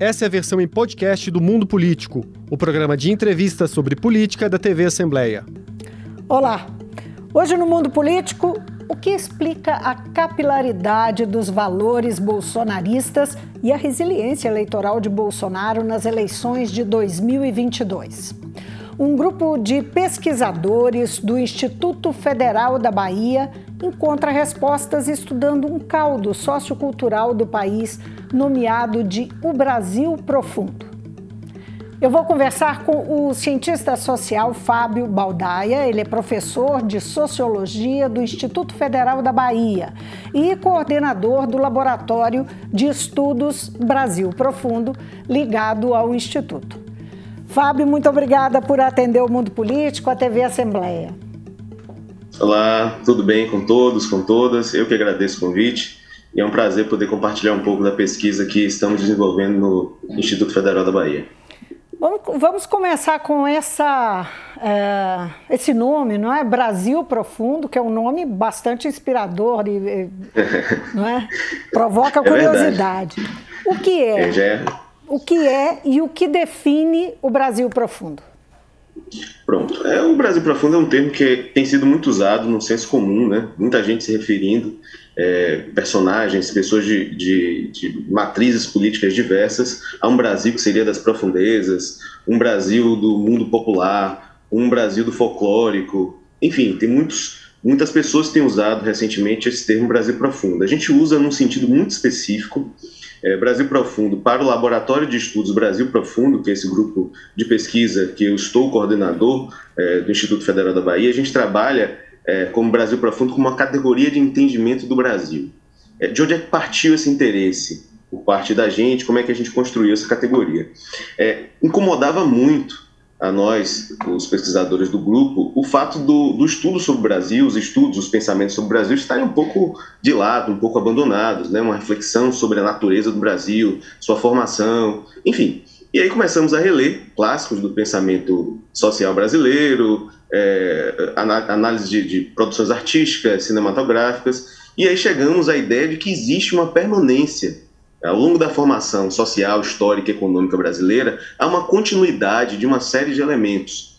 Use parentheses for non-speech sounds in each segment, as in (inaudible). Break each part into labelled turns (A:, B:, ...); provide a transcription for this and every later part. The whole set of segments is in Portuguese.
A: Essa é a versão em podcast do Mundo Político, o programa de entrevistas sobre política da TV Assembleia.
B: Olá! Hoje no Mundo Político, o que explica a capilaridade dos valores bolsonaristas e a resiliência eleitoral de Bolsonaro nas eleições de 2022. Um grupo de pesquisadores do Instituto Federal da Bahia encontra respostas estudando um caldo sociocultural do país nomeado de O Brasil Profundo. Eu vou conversar com o cientista social Fábio Baldaia, ele é professor de Sociologia do Instituto Federal da Bahia e coordenador do Laboratório de Estudos Brasil Profundo, ligado ao Instituto. Fábio, muito obrigada por atender o Mundo Político, a TV Assembleia.
C: Olá, tudo bem com todos, com todas? Eu que agradeço o convite e é um prazer poder compartilhar um pouco da pesquisa que estamos desenvolvendo no Instituto Federal da Bahia.
B: Vamos, começar com essa, é, esse nome, não é? Brasil Profundo, que é um nome bastante inspirador e, (laughs) não é? provoca é curiosidade. o que é? é, é? O que é e o que define o Brasil Profundo?
C: Pronto. É, o Brasil Profundo é um termo que tem sido muito usado no senso comum, né? Muita gente se referindo, é, personagens, pessoas de, de, de, matrizes políticas diversas, a um Brasil que seria das profundezas, um Brasil do mundo popular, um Brasil do folclórico. Enfim, tem muitos, muitas pessoas que têm usado recentemente esse termo Brasil Profundo. A gente usa num sentido muito específico é, Brasil Profundo para o Laboratório de Estudos Brasil Profundo, que é esse grupo de pesquisa que eu estou coordenador é, do Instituto Federal da Bahia, a gente trabalha é, como Brasil Profundo como uma categoria de entendimento do Brasil. É, de onde é que partiu esse interesse por parte da gente? Como é que a gente construiu essa categoria? É, incomodava muito a nós, os pesquisadores do grupo, o fato do, do, estudo sobre o Brasil, os estudos, os pensamentos sobre o Brasil estarem um pouco de lado, um pouco abandonados, né? uma reflexão sobre a natureza do Brasil, sua formação, enfim. E aí começamos a reler clássicos do pensamento social brasileiro, é, análise de, de produções artísticas, cinematográficas, e aí chegamos à ideia de que existe uma permanência ao longo da formação social, histórica e econômica brasileira, há uma continuidade de uma série de elementos.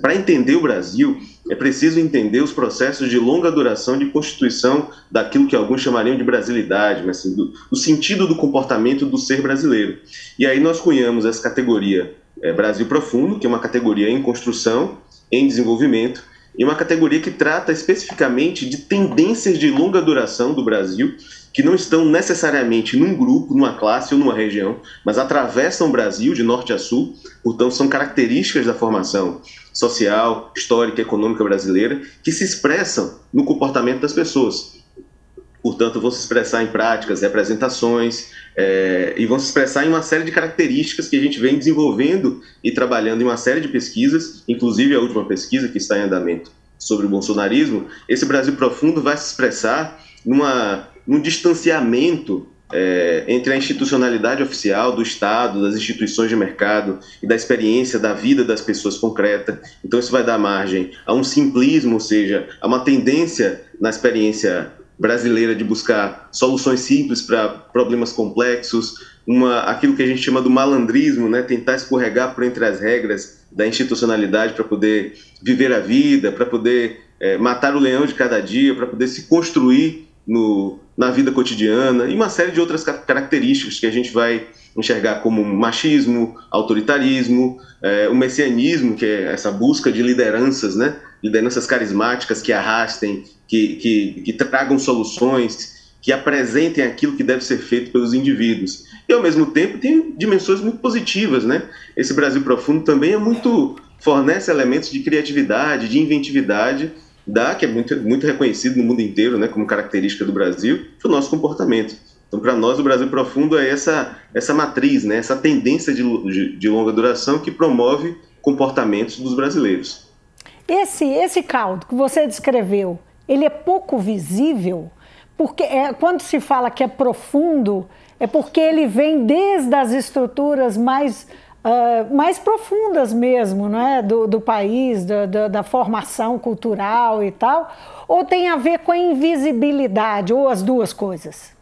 C: Para entender o Brasil, é preciso entender os processos de longa duração de constituição daquilo que alguns chamariam de brasilidade, mas assim, do, do, sentido do comportamento do ser brasileiro. E aí nós cunhamos essa categoria é, Brasil Profundo, que é uma categoria em construção, em desenvolvimento, e uma categoria que trata especificamente de tendências de longa duração do Brasil que não estão necessariamente num grupo, numa classe ou numa região, mas atravessam o Brasil de norte a sul, portanto, são características da formação social, histórica econômica brasileira que se expressam no comportamento das pessoas. Portanto, vão se expressar em práticas, representações, é, e vão se expressar em uma série de características que a gente vem desenvolvendo e trabalhando em uma série de pesquisas, inclusive a última pesquisa que está em andamento sobre o bolsonarismo. Esse Brasil profundo vai se expressar numa um distanciamento é, entre a institucionalidade oficial do Estado, das instituições de mercado e da experiência da vida das pessoas concreta. Então, isso vai dar margem a um simplismo, ou seja, a uma tendência na experiência brasileira de buscar soluções simples para problemas complexos, uma, aquilo que a gente chama do malandrismo, né? tentar escorregar por entre as regras da institucionalidade para poder viver a vida, para poder é, matar o leão de cada dia, para poder se construir no, na vida cotidiana e uma série de outras características que a gente vai enxergar como machismo, autoritarismo, é, o messianismo, que é essa busca de lideranças, né? lideranças carismáticas que arrastem, que, que, que tragam soluções, que apresentem aquilo que deve ser feito pelos indivíduos. E, ao mesmo tempo, tem dimensões muito positivas. Né? Esse Brasil Profundo também é muito fornece elementos de criatividade, de inventividade, dá, que é muito, muito reconhecido no mundo inteiro né, como característica do Brasil, para o nosso comportamento. Então, para nós, o Brasil Profundo é essa, essa matriz, né, essa tendência de, de, de longa duração que promove comportamentos dos brasileiros.
B: Esse, esse caldo que você descreveu, ele é pouco visível, porque é, quando se fala que é profundo, é porque ele vem desde as estruturas mais mais profundas mesmo, não é? do, do país, do, da formação cultural e tal, ou tem a ver com a invisibilidade, ou as duas coisas?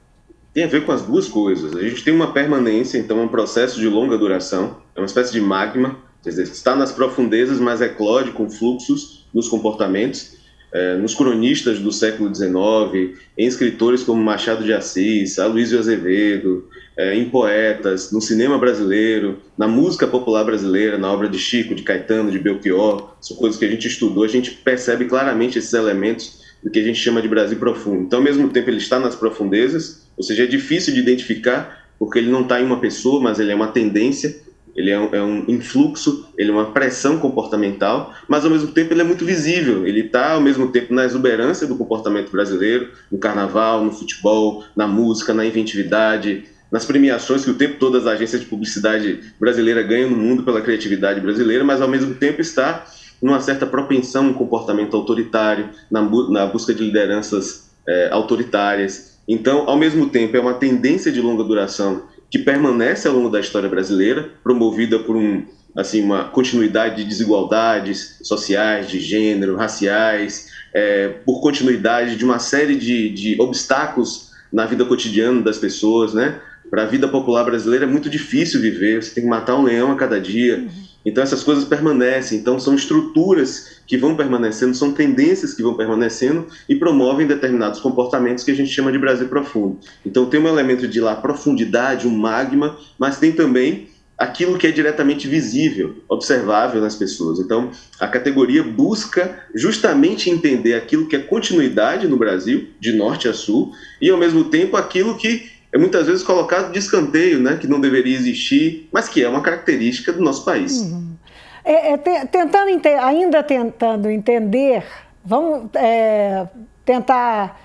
C: tem a ver com as duas coisas. A gente tem uma permanência, então é um processo de longa duração, é uma espécie de magma, quer dizer, está nas profundezas, mas eclode com fluxos nos comportamentos. É, nos cronistas do século XIX, em escritores como Machado de Assis, Aloysio Azevedo, é, em poetas, no cinema brasileiro, na música popular brasileira, na obra de Chico, de Caetano, de Belchior, são coisas que a gente estudou, a gente percebe claramente esses elementos do que a gente chama de Brasil profundo. Então, ao mesmo tempo, ele está nas profundezas, ou seja, é difícil de identificar, porque ele não está em uma pessoa, mas ele é uma tendência, ele é um, é um, influxo, ele é uma pressão comportamental, mas ao mesmo tempo ele é muito visível. Ele está ao mesmo tempo na exuberância do comportamento brasileiro, no carnaval, no futebol, na música, na inventividade, nas premiações que o tempo todo as agências de publicidade brasileira ganham no mundo pela criatividade brasileira, mas ao mesmo tempo está numa certa propensão, um comportamento autoritário, na, na busca de lideranças é, autoritárias. Então, ao mesmo tempo, é uma tendência de longa duração que permanece ao longo da história brasileira, promovida por um, assim, uma continuidade de desigualdades sociais, de gênero, raciais, é, por continuidade de uma série de, de obstáculos na vida cotidiana das pessoas, né? Para a vida popular brasileira é muito difícil viver, você tem que matar um leão a cada dia. Uhum. Então essas coisas permanecem, então são estruturas que vão permanecendo, são tendências que vão permanecendo e promovem determinados comportamentos que a gente chama de Brasil profundo. Então tem um elemento de lá profundidade, um magma, mas tem também aquilo que é diretamente visível, observável nas pessoas. Então, a categoria busca justamente entender aquilo que é continuidade no Brasil, de norte a sul, e ao mesmo tempo aquilo que é muitas vezes colocado de escanteio, né, que não deveria existir, mas que é uma característica do nosso país. Uhum.
B: É, é, tentando ainda tentando entender, vamos é, tentar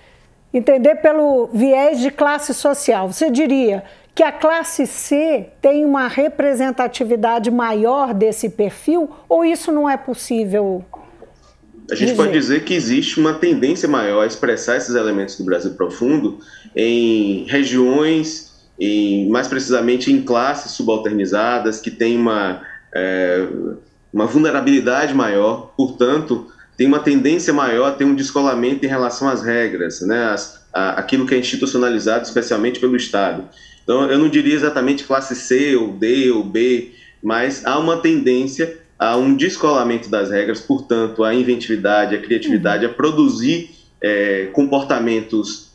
B: entender pelo viés de classe social. Você diria que a classe C tem uma representatividade maior desse perfil ou isso não é possível?
C: A gente dizer? pode dizer que existe uma tendência maior a expressar esses elementos do Brasil profundo em regiões, em, mais precisamente em classes subalternizadas, que têm uma, é, uma vulnerabilidade maior, portanto, tem uma tendência maior a ter um descolamento em relação às regras, né, as, a, aquilo que é institucionalizado especialmente pelo Estado. Então, eu não diria exatamente classe C ou D ou B, mas há uma tendência a um descolamento das regras, portanto, a inventividade, a criatividade, a produzir é, comportamentos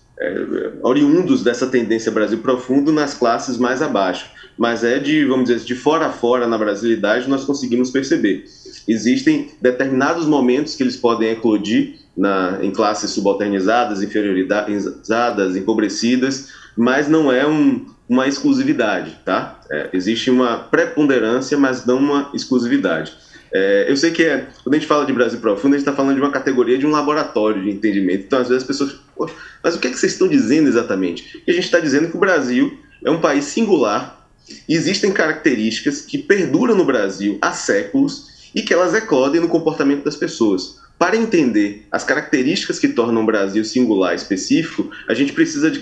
C: oriundos dessa tendência Brasil profundo nas classes mais abaixo. Mas é de, vamos dizer, de fora a fora na brasilidade nós conseguimos perceber. Existem determinados momentos que eles podem eclodir na, em classes subalternizadas, inferiorizadas, empobrecidas, mas não é um, uma exclusividade, tá? É, existe uma preponderância, mas não uma exclusividade. É, eu sei que é, quando a gente fala de Brasil profundo, a gente está falando de uma categoria de um laboratório de entendimento. Então, às vezes, as pessoas. Mas o que, é que vocês estão dizendo exatamente? E a gente está dizendo que o Brasil é um país singular existem características que perduram no Brasil há séculos e que elas eclodem no comportamento das pessoas. Para entender as características que tornam o Brasil singular específico, a gente precisa de,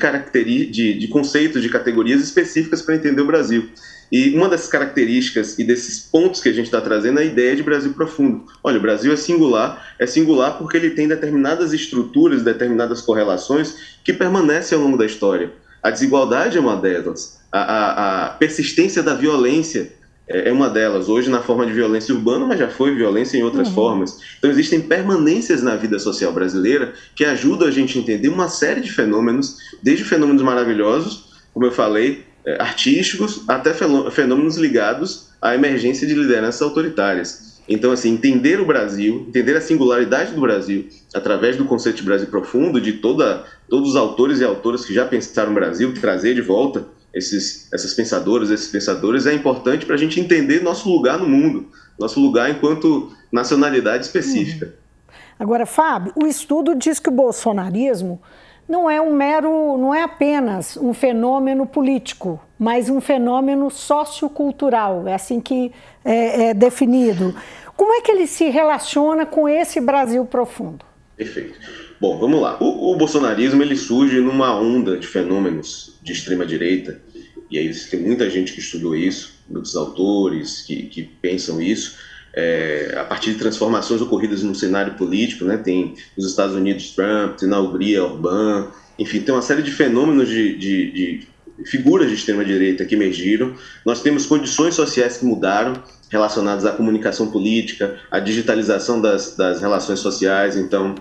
C: de, de conceitos, de categorias específicas para entender o Brasil. E uma dessas características e desses pontos que a gente está trazendo é a ideia de Brasil profundo. Olha, o Brasil é singular, é singular porque ele tem determinadas estruturas, determinadas correlações que permanecem ao longo da história. A desigualdade é uma delas, a, a, a persistência da violência é, é uma delas. Hoje, na forma de violência urbana, mas já foi violência em outras uhum. formas. Então, existem permanências na vida social brasileira que ajudam a gente a entender uma série de fenômenos, desde fenômenos maravilhosos, como eu falei, artísticos, até fenômenos ligados à emergência de lideranças autoritárias. Então, assim, entender o Brasil, entender a singularidade do Brasil através do conceito de Brasil profundo, de toda, todos os autores e autoras que já pensaram no Brasil, trazer de volta esses, essas pensadoras, esses pensadores, é importante para a gente entender nosso lugar no mundo, nosso lugar enquanto nacionalidade específica. Uhum.
B: Agora, Fábio, o estudo diz que o bolsonarismo não é um mero, não é apenas um fenômeno político, mas um fenômeno sociocultural, é assim que é, é definido. Como é que ele se relaciona com esse Brasil profundo?
C: Perfeito. Bom, vamos lá. O, o bolsonarismo ele surge numa onda de fenômenos de extrema direita e aí tem muita gente que estudou isso, muitos autores que, que pensam isso, é, a partir de transformações ocorridas no cenário político, né? Tem nos Estados Unidos Trump, tem na Hungria Orbán, enfim, tem uma série de fenômenos de, de, de figuras de extrema-direita que emergiram, nós temos condições sociais que mudaram, relacionadas à comunicação política, à digitalização das, das relações sociais. Então,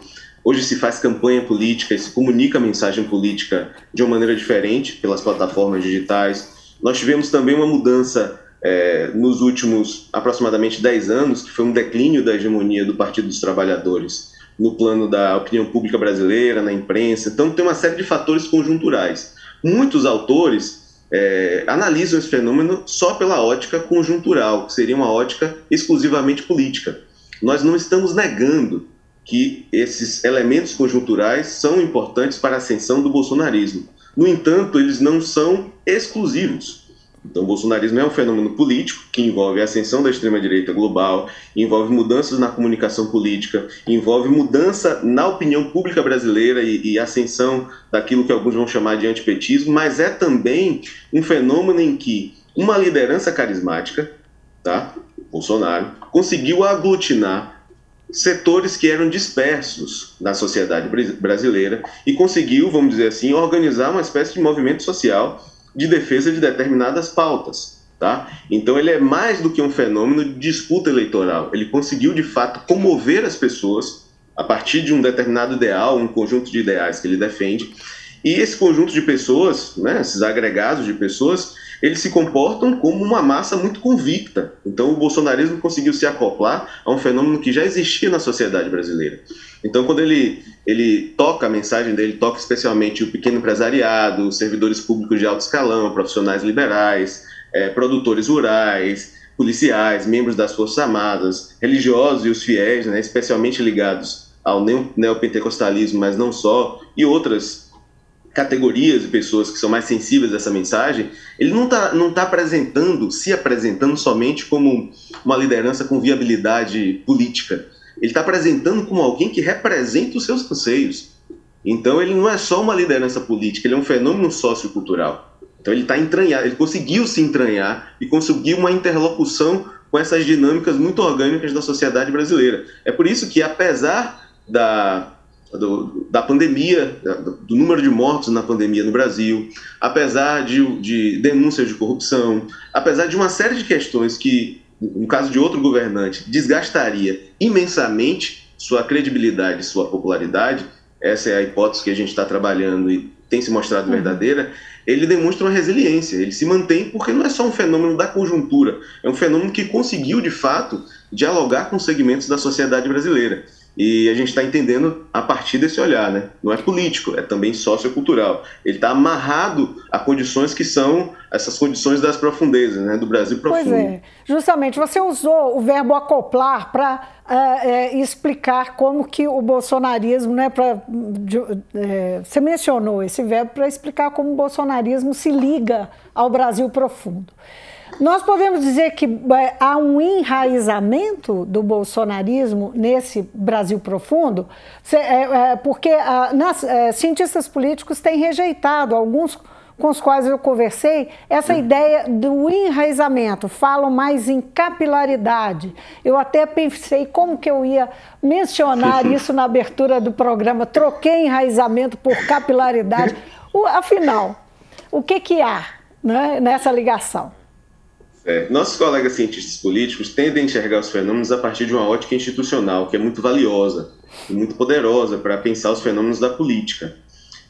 C: hoje se faz campanha política e se comunica a mensagem política de uma maneira diferente pelas plataformas digitais. Nós tivemos também uma mudança é, nos últimos aproximadamente 10 anos, que foi um declínio da hegemonia do Partido dos Trabalhadores no plano da opinião pública brasileira, na imprensa. Então, tem uma série de fatores conjunturais. Muitos autores é, analisam esse fenômeno só pela ótica conjuntural, que seria uma ótica exclusivamente política. Nós não estamos negando que esses elementos conjunturais são importantes para a ascensão do bolsonarismo. No entanto, eles não são exclusivos. Então, o bolsonarismo é um fenômeno político que envolve a ascensão da extrema-direita global, envolve mudanças na comunicação política, envolve mudança na opinião pública brasileira e, e ascensão daquilo que alguns vão chamar de antipetismo, mas é também um fenômeno em que uma liderança carismática, tá? Bolsonaro, conseguiu aglutinar setores que eram dispersos na sociedade brasileira e conseguiu, vamos dizer assim, organizar uma espécie de movimento social de defesa de determinadas pautas. Tá? Então ele é mais do que um fenômeno de disputa eleitoral. Ele conseguiu de fato comover as pessoas a partir de um determinado ideal, um conjunto de ideais que ele defende. E esse conjunto de pessoas, né, esses agregados de pessoas, eles se comportam como uma massa muito convicta. Então o bolsonarismo conseguiu se acoplar a um fenômeno que já existia na sociedade brasileira. Então, quando ele, ele toca a mensagem dele, toca especialmente o pequeno empresariado, os servidores públicos de alto escalão, profissionais liberais, é, produtores rurais, policiais, membros das Forças Armadas, religiosos e os fiéis, né, especialmente ligados ao neopentecostalismo, mas não só, e outras categorias de pessoas que são mais sensíveis a essa mensagem, ele não está não tá apresentando, se apresentando somente como uma liderança com viabilidade política, ele está apresentando como alguém que representa os seus anseios. Então ele não é só uma liderança política, ele é um fenômeno sociocultural. Então ele está entranhado, ele conseguiu se entranhar e conseguiu uma interlocução com essas dinâmicas muito orgânicas da sociedade brasileira. É por isso que, apesar da, do, da pandemia, do, número de mortos na pandemia no Brasil, apesar de, de denúncias de corrupção, apesar de uma série de questões que no caso de outro governante, desgastaria imensamente sua credibilidade, sua popularidade, essa é a hipótese que a gente está trabalhando e tem se mostrado uhum. verdadeira, ele demonstra uma resiliência, ele se mantém porque não é só um fenômeno da conjuntura, é um fenômeno que conseguiu, de fato, dialogar com segmentos da sociedade brasileira. E a gente está entendendo a partir desse olhar, né? Não é político, é também sociocultural. Ele está amarrado a condições que são essas condições das profundezas, né? Do Brasil profundo.
B: Pois é, justamente. Você usou o verbo acoplar para é, é, explicar como que o bolsonarismo, né? Pra, de, é, você mencionou esse verbo para explicar como o bolsonarismo se liga ao Brasil profundo. Nós podemos dizer que é, há um enraizamento do bolsonarismo nesse Brasil profundo, é, é, porque cientistas políticos têm rejeitado alguns com os quais eu conversei, essa ideia do enraizamento, falam mais em capilaridade. Eu até pensei como que eu ia mencionar (laughs) isso na abertura do programa, troquei enraizamento por capilaridade. (laughs) afinal, o que, que há né, nessa ligação?
C: É, nossos colegas cientistas políticos tendem a enxergar os fenômenos a partir de uma ótica institucional, que é muito valiosa e muito poderosa para pensar os fenômenos da política.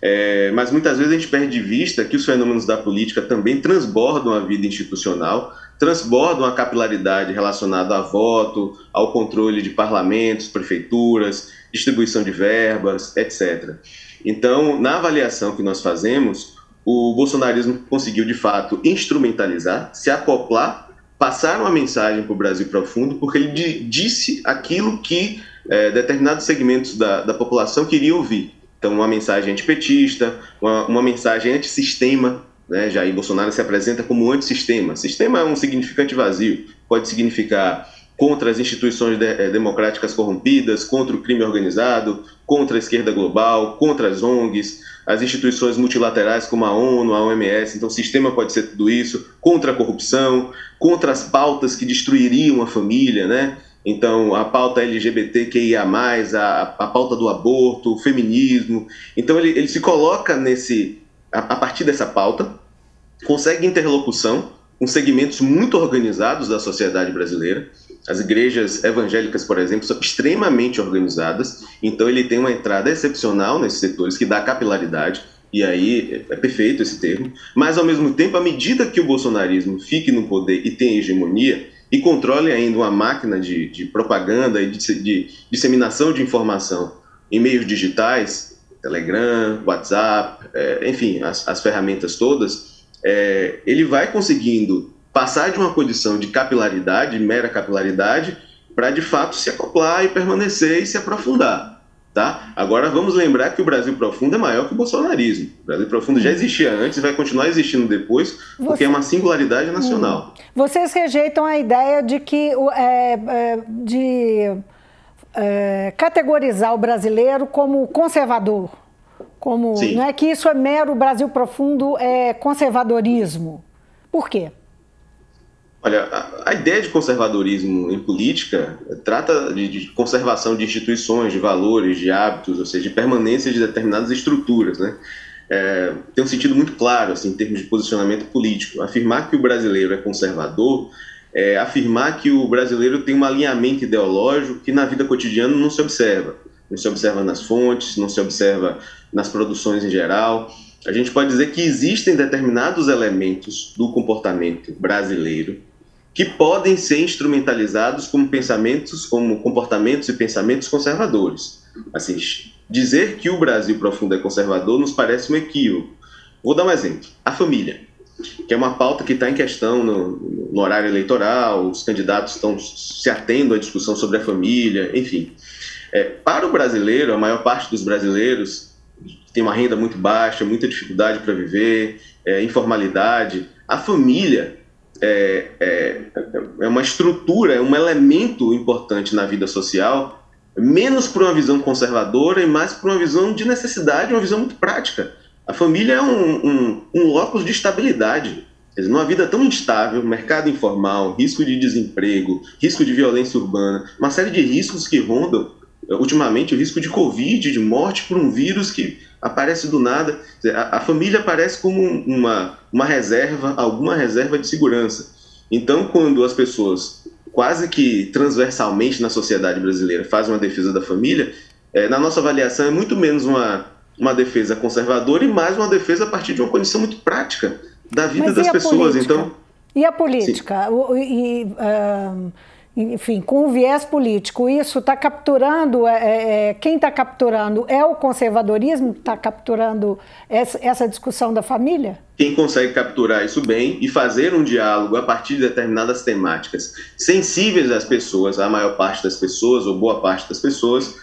C: É, mas muitas vezes a gente perde de vista que os fenômenos da política também transbordam a vida institucional, transbordam a capilaridade relacionada a voto, ao controle de parlamentos, prefeituras, distribuição de verbas, etc. Então, na avaliação que nós fazemos, o bolsonarismo conseguiu de fato instrumentalizar, se acoplar, passar uma mensagem para o Brasil profundo, porque ele disse aquilo que é, determinados segmentos da, da população queriam ouvir. Então, uma mensagem antipetista, uma, uma mensagem antissistema. Né? Jair Bolsonaro se apresenta como antissistema. Sistema é um significante vazio, pode significar contra as instituições de, eh, democráticas corrompidas, contra o crime organizado, contra a esquerda global, contra as ONGs, as instituições multilaterais como a ONU, a OMS. Então, o sistema pode ser tudo isso, contra a corrupção, contra as pautas que destruiriam a família, né? Então, a pauta LGBTQIA, a, a pauta do aborto, o feminismo. Então, ele, ele se coloca nesse. A, a partir dessa pauta, consegue interlocução com segmentos muito organizados da sociedade brasileira. As igrejas evangélicas, por exemplo, são extremamente organizadas, então ele tem uma entrada excepcional nesses setores que dá capilaridade, e aí é perfeito esse termo, mas ao mesmo tempo, à medida que o bolsonarismo fique no poder e tenha hegemonia, e controle ainda uma máquina de, de propaganda e de, de, disseminação de informação em meios digitais, Telegram, WhatsApp, é, enfim, as, as, ferramentas todas, é, ele vai conseguindo passar de uma condição de capilaridade, mera capilaridade, para de fato se acoplar e permanecer e se aprofundar. Tá? Agora vamos lembrar que o Brasil profundo é maior que o bolsonarismo. O Brasil profundo já existia antes e vai continuar existindo depois, porque Você... é uma singularidade nacional.
B: Hum. Vocês rejeitam a ideia de que é, é, de é, categorizar o brasileiro como conservador, como Sim. não é que isso é mero Brasil profundo é conservadorismo. Por quê?
C: Olha, a, a, ideia de conservadorismo em política trata de, de, conservação de instituições, de valores, de hábitos, ou seja, de permanência de determinadas estruturas, né? É, tem um sentido muito claro, assim, em termos de posicionamento político. Afirmar que o brasileiro é conservador é afirmar que o brasileiro tem um alinhamento ideológico que na vida cotidiana não se observa. Não se observa nas fontes, não se observa nas produções em geral. A gente pode dizer que existem determinados elementos do comportamento brasileiro que podem ser instrumentalizados como pensamentos, como comportamentos e pensamentos conservadores. Assim, dizer que o Brasil profundo é conservador nos parece um equívoco. Vou dar um exemplo: a família, que é uma pauta que está em questão no, no, horário eleitoral, os candidatos estão se atendo à discussão sobre a família, enfim. É, para o brasileiro, a maior parte dos brasileiros tem uma renda muito baixa, muita dificuldade para viver, é, informalidade. A família é, é, é uma estrutura, é um elemento importante na vida social, menos por uma visão conservadora e mais por uma visão de necessidade, uma visão muito prática. A família é um, um, um locus de estabilidade. Numa vida tão instável, mercado informal, risco de desemprego, risco de violência urbana, uma série de riscos que rondam, ultimamente, o risco de Covid, de morte por um vírus que aparece do nada. A, a família aparece como uma, uma reserva, alguma reserva de segurança. Então, quando as pessoas, quase que transversalmente na sociedade brasileira, fazem uma defesa da família, é, na nossa avaliação é muito menos uma, uma defesa conservadora e mais uma defesa a partir de uma condição muito prática da vida
B: Mas
C: das pessoas.
B: Política? Então, e a política? O, e, uh enfim, com o viés político, isso está capturando, é, é, é quem está capturando é o conservadorismo, está capturando essa, essa, discussão da família?
C: Quem consegue capturar isso bem e fazer um diálogo a partir de determinadas temáticas sensíveis às pessoas, à maior parte das pessoas, ou boa parte das pessoas,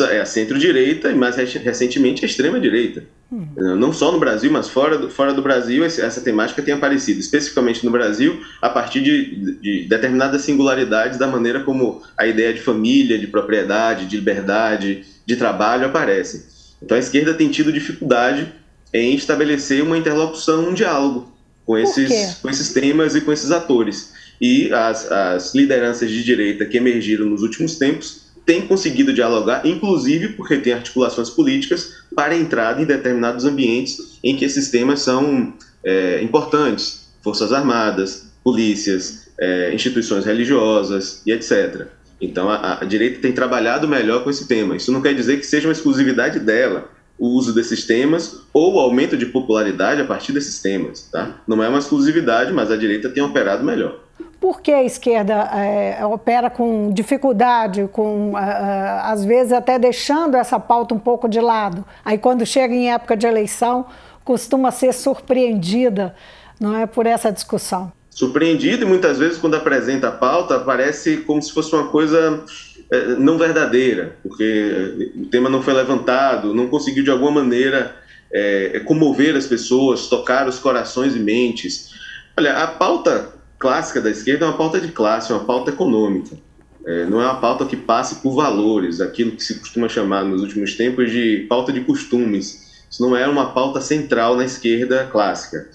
C: é a centro-direita e mais recentemente a extrema-direita. Hum. Não só no Brasil, mas fora do, fora do Brasil, essa temática tem aparecido, especificamente no Brasil, a partir de, de, determinadas singularidades da maneira como a ideia de família, de propriedade, de liberdade, de trabalho aparece. Então a esquerda tem tido dificuldade em estabelecer uma interlocução, um diálogo com esses, com esses temas e com esses atores. E as, as lideranças de direita que emergiram nos últimos tempos tem conseguido dialogar, inclusive porque tem articulações políticas para entrada em determinados ambientes em que esses temas são é, importantes, forças armadas, polícias, é, instituições religiosas e etc. Então a, a, direita tem trabalhado melhor com esse tema. Isso não quer dizer que seja uma exclusividade dela o uso desses temas ou o aumento de popularidade a partir desses temas. Tá? Não é uma exclusividade, mas a direita tem operado melhor.
B: Por que a esquerda é, opera com dificuldade, com às vezes até deixando essa pauta um pouco de lado? Aí quando chega em época de eleição, costuma ser surpreendida, não é, por essa discussão.
C: Surpreendido e muitas vezes quando apresenta a pauta parece como se fosse uma coisa é, não verdadeira, porque o tema não foi levantado, não conseguiu de alguma maneira é, comover as pessoas, tocar os corações e mentes. Olha, a pauta clássica da esquerda é uma pauta de classe, é uma pauta econômica. É, não é uma pauta que passe por valores, aquilo que se costuma chamar nos últimos tempos de pauta de costumes. Isso não é uma pauta central na esquerda clássica.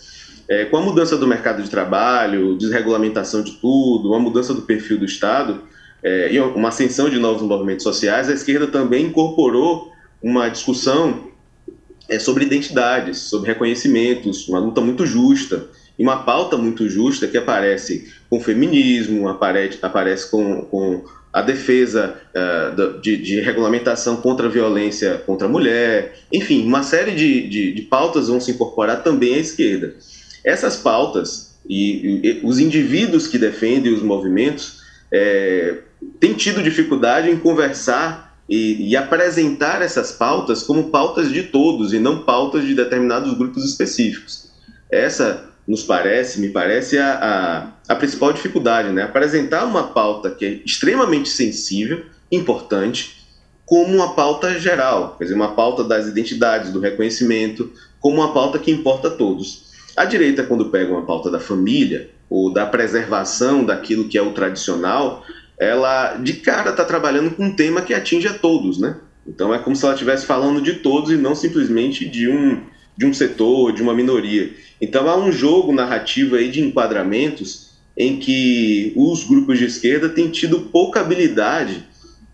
C: É, com a mudança do mercado de trabalho, desregulamentação de tudo, uma mudança do perfil do Estado é, e uma ascensão de novos movimentos sociais, a esquerda também incorporou uma discussão é sobre identidades, sobre reconhecimentos, uma luta muito justa e uma pauta muito justa que aparece com feminismo, aparece, aparece com, com a defesa uh, de, de, regulamentação contra a violência contra a mulher, enfim, uma série de, de, de pautas vão se incorporar também à esquerda. Essas pautas e, e os indivíduos que defendem os movimentos é, têm tido dificuldade em conversar e, e, apresentar essas pautas como pautas de todos e não pautas de determinados grupos específicos. Essa nos parece, me parece, a, a, a, principal dificuldade, né? Apresentar uma pauta que é extremamente sensível, importante, como uma pauta geral, quer dizer, uma pauta das identidades, do reconhecimento, como uma pauta que importa a todos. A direita, quando pega uma pauta da família ou da preservação daquilo que é o tradicional, ela de cara está trabalhando com um tema que atinge a todos, né? Então é como se ela estivesse falando de todos e não simplesmente de um de um setor, de uma minoria. Então há um jogo narrativo aí de enquadramentos em que os grupos de esquerda têm tido pouca habilidade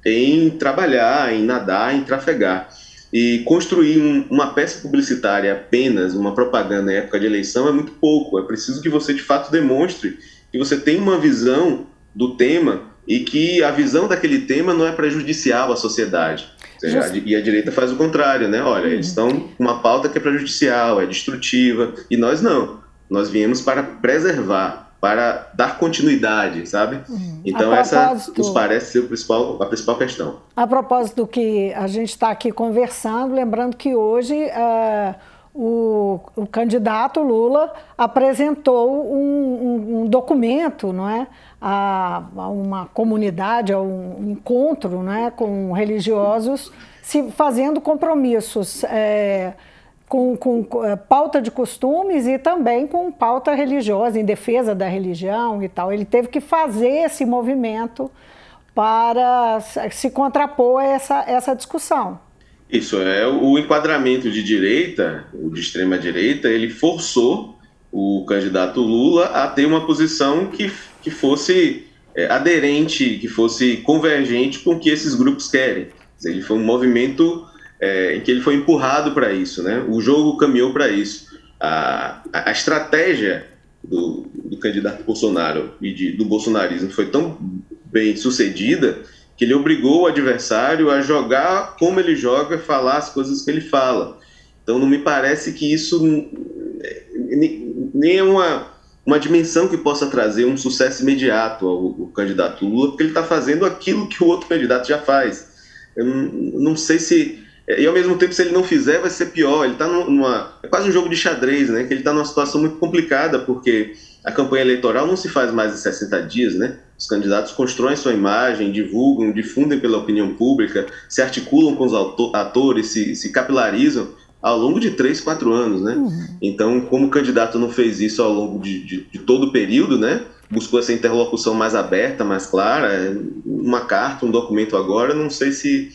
C: em trabalhar, em nadar, em trafegar. E construir um, uma peça publicitária apenas, uma propaganda em época de eleição, é muito pouco. É preciso que você, de fato, demonstre que você tem uma visão do tema e que a visão daquele tema não é prejudicial à sociedade. Just... E a direita faz o contrário, né? Olha, eles estão com uma pauta que é prejudicial, é destrutiva, e nós não. Nós viemos para preservar, para dar continuidade, sabe? Uhum. Então essa nos parece ser principal, a principal questão.
B: A propósito do que a gente está aqui conversando, lembrando que hoje uh, o, o, candidato Lula apresentou um, um, um documento, não é? a, a uma comunidade, a um encontro né, com religiosos, se fazendo compromissos é, com, com, é, pauta de costumes e também com pauta religiosa, em defesa da religião e tal. Ele teve que fazer esse movimento para se contrapor a essa, essa discussão.
C: Isso, é o enquadramento de direita, o de extrema direita, ele forçou o candidato Lula a ter uma posição que que fosse é, aderente, que fosse convergente com o que esses grupos querem. Ele foi um movimento é, em que ele foi empurrado para isso, né? O jogo caminhou para isso. A, a, estratégia do, do, candidato Bolsonaro e de, do bolsonarismo foi tão bem sucedida que ele obrigou o adversário a jogar como ele joga, falar as coisas que ele fala. Então não me parece que isso nem é uma uma dimensão que possa trazer um sucesso imediato ao, ao candidato Lula, porque ele está fazendo aquilo que o outro candidato já faz. Eu não, não, sei se. E ao mesmo tempo, se ele não fizer, vai ser pior. Ele está numa. É quase um jogo de xadrez, né? Que ele está numa situação muito complicada, porque a campanha eleitoral não se faz mais em 60 dias, né? Os candidatos constroem sua imagem, divulgam, difundem pela opinião pública, se articulam com os atores, se, se capilarizam ao longo de três, quatro anos, né? Uhum. Então, como o candidato não fez isso ao longo de, de, de, todo o período, né? Buscou essa interlocução mais aberta, mais clara, é, uma carta, um documento agora, não sei se,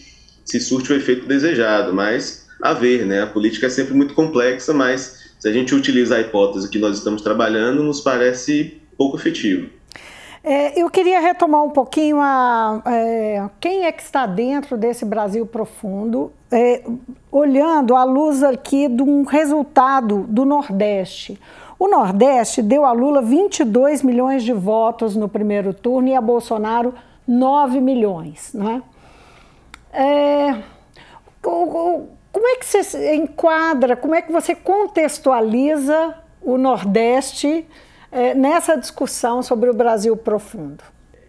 C: se surte o efeito desejado, mas a ver, né? A política é sempre muito complexa, mas se a gente utiliza a hipótese que nós estamos trabalhando, nos parece pouco efetivo.
B: É, eu queria retomar um pouquinho a, é, quem é que está dentro desse Brasil profundo, é, olhando à luz aqui de um resultado do Nordeste. O Nordeste deu a Lula 22 milhões de votos no primeiro turno e a Bolsonaro 9 milhões. Né? É, como é que você enquadra, como é que você contextualiza o Nordeste? é, nessa discussão sobre o Brasil profundo?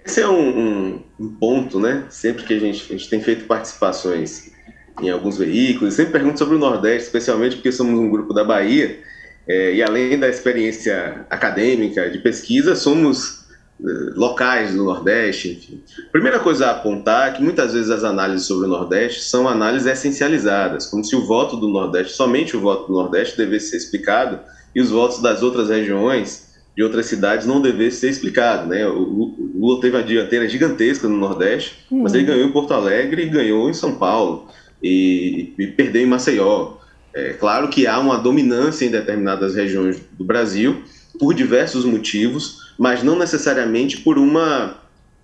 C: Esse é um, um, ponto, né? Sempre que a gente, a gente tem feito participações em alguns veículos, sempre pergunto sobre o Nordeste, especialmente porque somos um grupo da Bahia, é, e além da experiência acadêmica, de pesquisa, somos é, locais do Nordeste, enfim. Primeira coisa a apontar é que muitas vezes as análises sobre o Nordeste são análises essencializadas, como se o voto do Nordeste, somente o voto do Nordeste, devesse ser explicado e os votos das outras regiões de outras cidades não devesse ser explicado, né? O Lula teve uma dianteira gigantesca no Nordeste, uhum. mas ele ganhou em Porto Alegre e ganhou em São Paulo e, e perdeu em Maceió. É claro que há uma dominância em determinadas regiões do Brasil por diversos motivos, mas não necessariamente por uma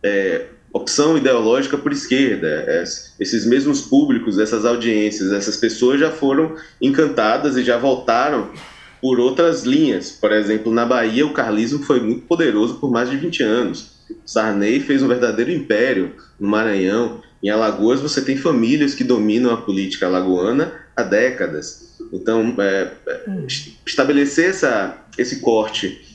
C: é, opção ideológica por esquerda. É, esses mesmos públicos, essas audiências, essas pessoas já foram encantadas e já voltaram por outras linhas. Por exemplo, na Bahia, o carlismo foi muito poderoso por mais de 20 anos. Sarney fez um verdadeiro império no Maranhão. Em Alagoas, você tem famílias que dominam a política alagoana há décadas. Então, é, é estabelecer essa, esse corte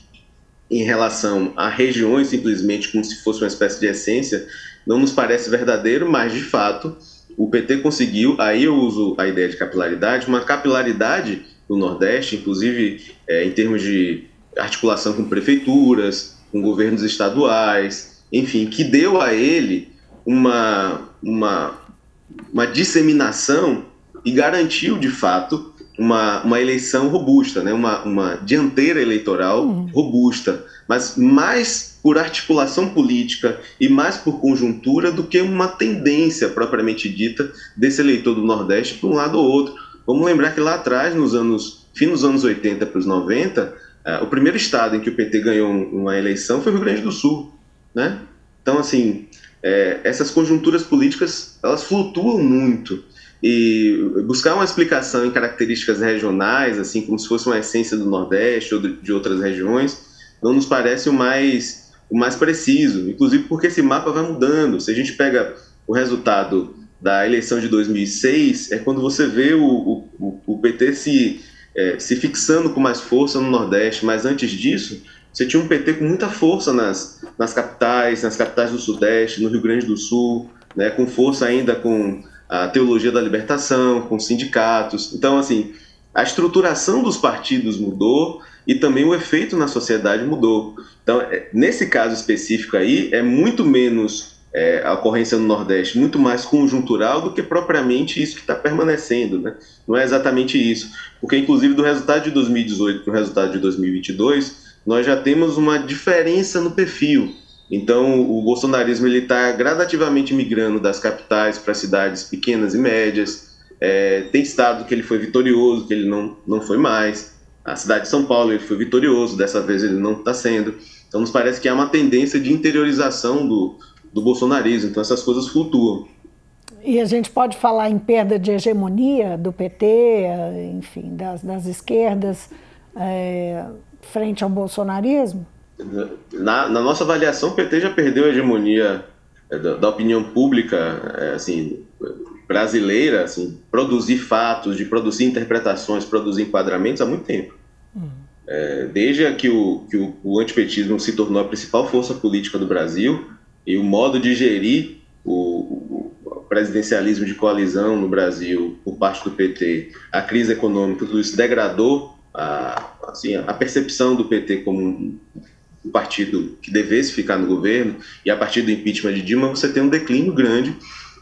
C: em relação a regiões simplesmente como se fosse uma espécie de essência, não nos parece verdadeiro, mas de fato o PT conseguiu, aí eu uso a ideia de capilaridade, uma capilaridade no Nordeste, inclusive é, em termos de articulação com prefeituras, com governos estaduais, enfim, que deu a ele uma, uma, uma disseminação e garantiu de fato uma, uma eleição robusta, né? uma, uma dianteira eleitoral uhum. robusta, mas mais por articulação política e mais por conjuntura do que uma tendência propriamente dita desse eleitor do Nordeste para um lado ou outro. Vamos lembrar que lá atrás, nos anos, fim dos anos 80 para os 90, uh, o primeiro estado em que o PT ganhou uma eleição foi o Rio Grande do Sul, né? Então, assim, é, essas conjunturas políticas, elas flutuam muito e buscar uma explicação em características regionais, assim como se fosse uma essência do Nordeste ou de outras regiões, não nos parece o mais, o mais preciso, inclusive porque esse mapa vai mudando. Se a gente pega o resultado da eleição de 2006, é quando você vê o, o, o PT se, é, se fixando com mais força no Nordeste, mas antes disso, você tinha um PT com muita força nas, nas capitais, nas capitais do Sudeste, no Rio Grande do Sul, né, com força ainda com a teologia da libertação, com sindicatos. Então, assim, a estruturação dos partidos mudou e também o efeito na sociedade mudou. Então, é, nesse caso específico aí, é muito menos é, a ocorrência no Nordeste, muito mais conjuntural do que propriamente isso que está permanecendo. Né? Não é exatamente isso. Porque, inclusive, do resultado de 2018 para o resultado de 2022, nós já temos uma diferença no perfil. Então, o bolsonarismo está gradativamente migrando das capitais para cidades pequenas e médias. É, tem estado que ele foi vitorioso, que ele não, não foi mais. A cidade de São Paulo ele foi vitorioso, dessa vez ele não está sendo. Então, nos parece que há uma tendência de interiorização do, do bolsonarismo. Então, essas coisas flutuam.
B: E a gente pode falar em perda de hegemonia do PT, enfim, das, das esquerdas, é, frente ao bolsonarismo?
C: Na, na, nossa avaliação, o PT já perdeu a hegemonia é, da, da opinião pública, é, assim, brasileira, assim, produzir fatos, de produzir interpretações, produzir enquadramentos há muito tempo. Uhum. É, desde que, o, que o, o, antipetismo se tornou a principal força política do Brasil e o modo de gerir o, o presidencialismo de coalizão no Brasil por parte do PT, a crise econômica, tudo isso degradou a, assim, a percepção do PT como o partido que devesse ficar no governo, e a partir do impeachment de Dilma você tem um declínio grande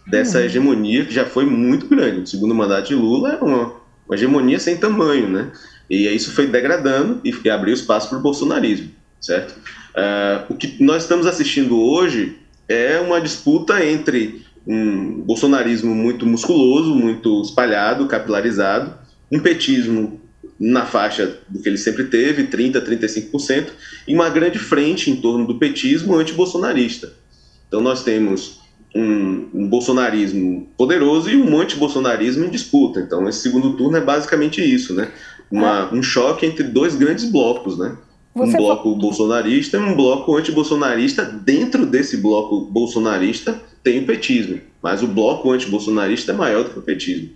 C: dessa uhum. hegemonia que já foi muito grande. O segundo mandato de Lula é uma, uma hegemonia sem tamanho, né? E isso foi degradando e abriu espaço para o bolsonarismo, certo? Uh, o que nós estamos assistindo hoje é uma disputa entre um bolsonarismo muito musculoso, muito espalhado, capilarizado, um petismo na faixa do que ele sempre teve, 30%, 35%, e uma grande frente em torno do petismo anti-bolsonarista. Então nós temos um, um, bolsonarismo poderoso e um anti-bolsonarismo em disputa. Então esse segundo turno é basicamente isso, né? Uma, é. um choque entre dois grandes blocos, né? Você um bloco bolsonarista e um bloco anti-bolsonarista. Dentro desse bloco bolsonarista tem o petismo, mas o bloco anti-bolsonarista é maior do que o petismo.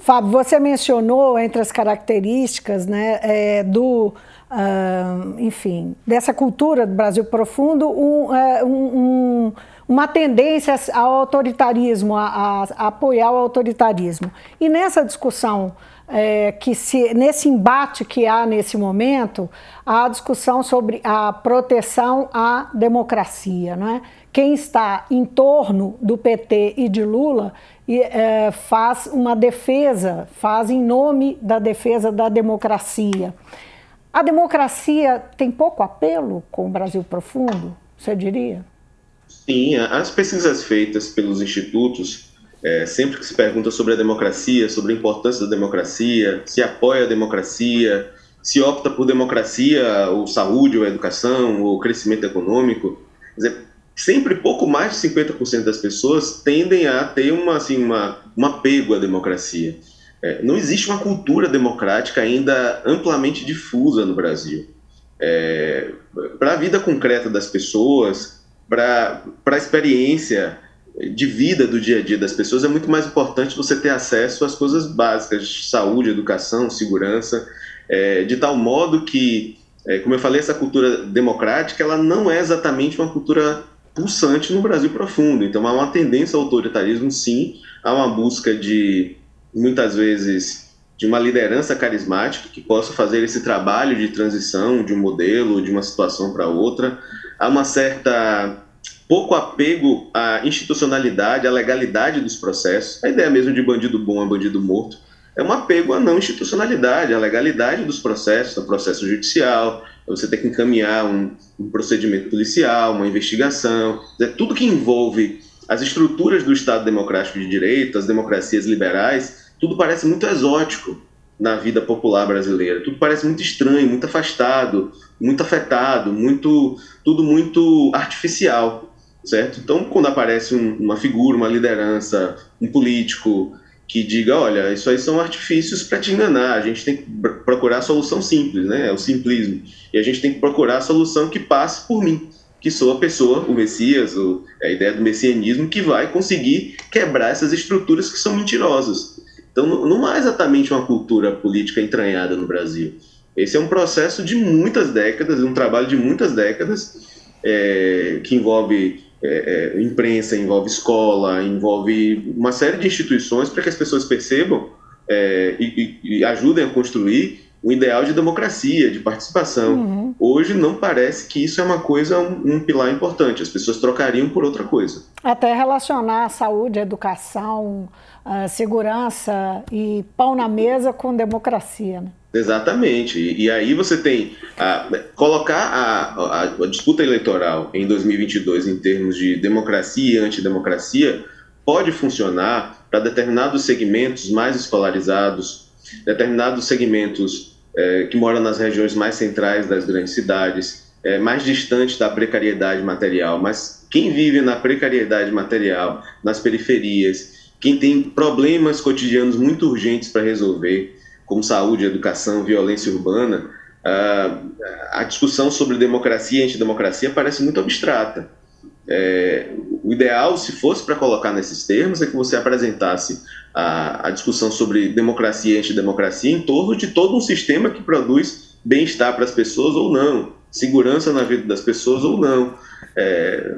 B: Fábio, você mencionou entre as características né, é, do, uh, enfim, dessa cultura do Brasil profundo, um, uh, um, uma tendência ao autoritarismo, a, a, a, apoiar o autoritarismo. E nessa discussão, é, que se, nesse embate que há nesse momento, há a discussão sobre a proteção à democracia. Né? Quem está em torno do PT e de Lula e, é, faz uma defesa, faz em nome da defesa da democracia. A democracia tem pouco apelo com o Brasil profundo, você diria?
C: Sim, as pesquisas feitas pelos institutos, é, sempre que se pergunta sobre a democracia, sobre a importância da democracia, se apoia a democracia, se opta por democracia, ou saúde, ou educação, ou crescimento econômico, dizer, sempre pouco mais de 50% das pessoas tendem a ter uma, assim, uma, um apego à democracia. É, não existe uma cultura democrática ainda amplamente difusa no Brasil. É, para a vida concreta das pessoas, para a experiência de vida do dia a dia das pessoas, é muito mais importante você ter acesso às coisas básicas, saúde, educação, segurança, é, de tal modo que, é, como eu falei, essa cultura democrática, ela não é exatamente uma cultura pulsante no Brasil profundo. Então há uma tendência ao autoritarismo, sim, há uma busca de, muitas vezes, de uma liderança carismática que possa fazer esse trabalho de transição de um modelo, de uma situação para outra. Há uma certa pouco apego à institucionalidade, à legalidade dos processos. A ideia mesmo de bandido bom a bandido morto é um apego à não institucionalidade, à legalidade dos processos, do processo judicial, você tem que encaminhar um, um procedimento policial, uma investigação, tudo que envolve as estruturas do Estado democrático de direito, as democracias liberais, tudo parece muito exótico na vida popular brasileira. Tudo parece muito estranho, muito afastado, muito afetado, muito tudo muito artificial certo? Então, quando aparece um, uma figura, uma liderança, um político que diga, olha, isso aí são artifícios para te enganar, a gente tem que procurar a solução simples, né? É o simplismo. E a gente tem que procurar a solução que passe por mim, que sou a pessoa, o Messias, a ideia do messianismo, que vai conseguir quebrar essas estruturas que são mentirosas. Então, não há exatamente uma cultura política entranhada no Brasil. Esse é um processo de muitas décadas, um trabalho de muitas décadas, é, que envolve é, é, imprensa, envolve escola, envolve uma série de instituições para que as pessoas percebam é, e, e, ajudem a construir um ideal de democracia, de participação. Uhum. Hoje não parece que isso é uma coisa, um, um, pilar importante. As pessoas trocariam por outra coisa.
B: Até relacionar saúde, educação, segurança e pão na mesa com democracia. Né?
C: Exatamente. E, e, aí você tem a, colocar a, a, a, disputa eleitoral em 2022 em termos de democracia e antidemocracia pode funcionar para determinados segmentos mais escolarizados, determinados segmentos é, que moram nas regiões mais centrais das grandes cidades, é, mais distantes da precariedade material. Mas quem vive na precariedade material, nas periferias, quem tem problemas cotidianos muito urgentes para resolver, como saúde, educação, violência urbana, a discussão sobre democracia e antidemocracia parece muito abstrata. É, o ideal, se fosse para colocar nesses termos, é que você apresentasse a, a discussão sobre democracia e antidemocracia em torno de todo um sistema que produz bem-estar para as pessoas ou não, segurança na vida das pessoas ou não. É,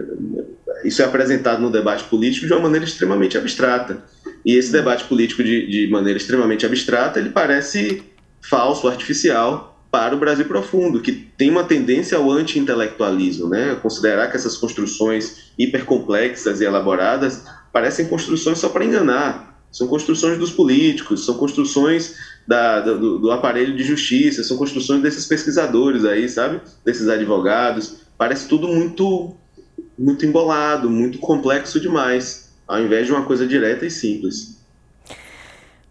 C: isso é apresentado no debate político de uma maneira extremamente abstrata. E esse debate político de, de maneira extremamente abstrata, ele parece falso, artificial para o Brasil profundo, que tem uma tendência ao anti-intelectualismo, né? Considerar que essas construções hipercomplexas e elaboradas parecem construções só para enganar. São construções dos políticos, são construções da, do, do, aparelho de justiça, são construções desses pesquisadores aí, sabe? Desses advogados. Parece tudo muito, muito embolado, muito complexo demais ao invés de uma coisa direta e simples.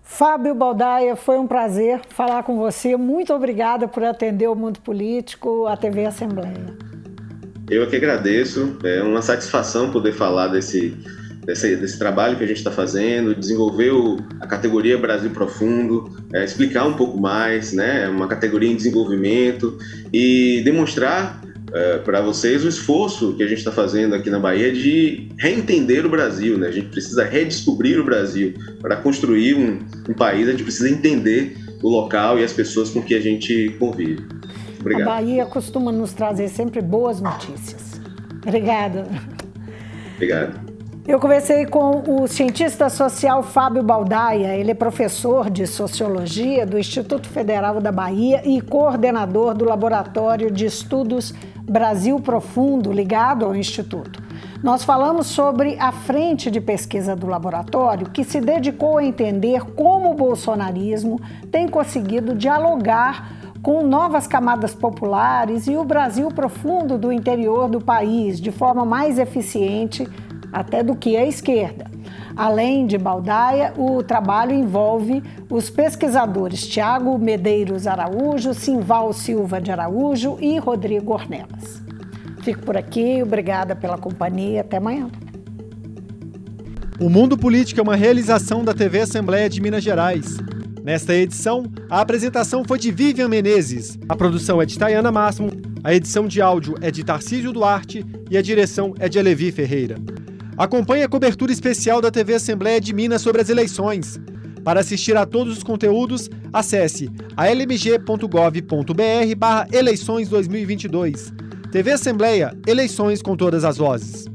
B: Fábio Baldaia, foi um prazer falar com você. Muito obrigada por atender o Mundo Político, a TV Assembleia.
C: Eu que agradeço. É uma satisfação poder falar desse, desse, desse trabalho que a gente está fazendo, desenvolver o, a categoria Brasil Profundo, é, explicar um pouco mais, né, uma categoria em desenvolvimento e demonstrar é, para vocês o esforço que a gente está fazendo aqui na Bahia de reentender o Brasil. Né? A gente precisa redescobrir o Brasil. Para construir um, um país, a gente precisa entender o local e as pessoas com que a gente convive. Obrigado.
B: A Bahia costuma nos trazer sempre boas notícias. Obrigada.
C: Obrigado.
B: Eu conversei com o cientista social Fábio Baldaia. Ele é professor de sociologia do Instituto Federal da Bahia e coordenador do Laboratório de Estudos Brasil Profundo, ligado ao Instituto. Nós falamos sobre a frente de pesquisa do laboratório, que se dedicou a entender como o bolsonarismo tem conseguido dialogar com novas camadas populares e o Brasil profundo do interior do país de forma mais eficiente até do que a esquerda. Além de Baldaia, o trabalho envolve os pesquisadores Tiago Medeiros Araújo, Simval Silva de Araújo e Rodrigo Ornelas. Fico por aqui, obrigada pela companhia, até amanhã.
A: O Mundo Político é uma realização da TV Assembleia de Minas Gerais. Nesta edição, a apresentação foi de Vivian Menezes, a produção é de Tayana Máximo, a edição de áudio é de Tarcísio Duarte e a direção é de Alevi Ferreira. Acompanhe a cobertura especial da TV Assembleia de Minas sobre as eleições. Para assistir a todos os conteúdos, acesse almg.gov.br barra eleições 2022. TV Assembleia, eleições com todas as vozes.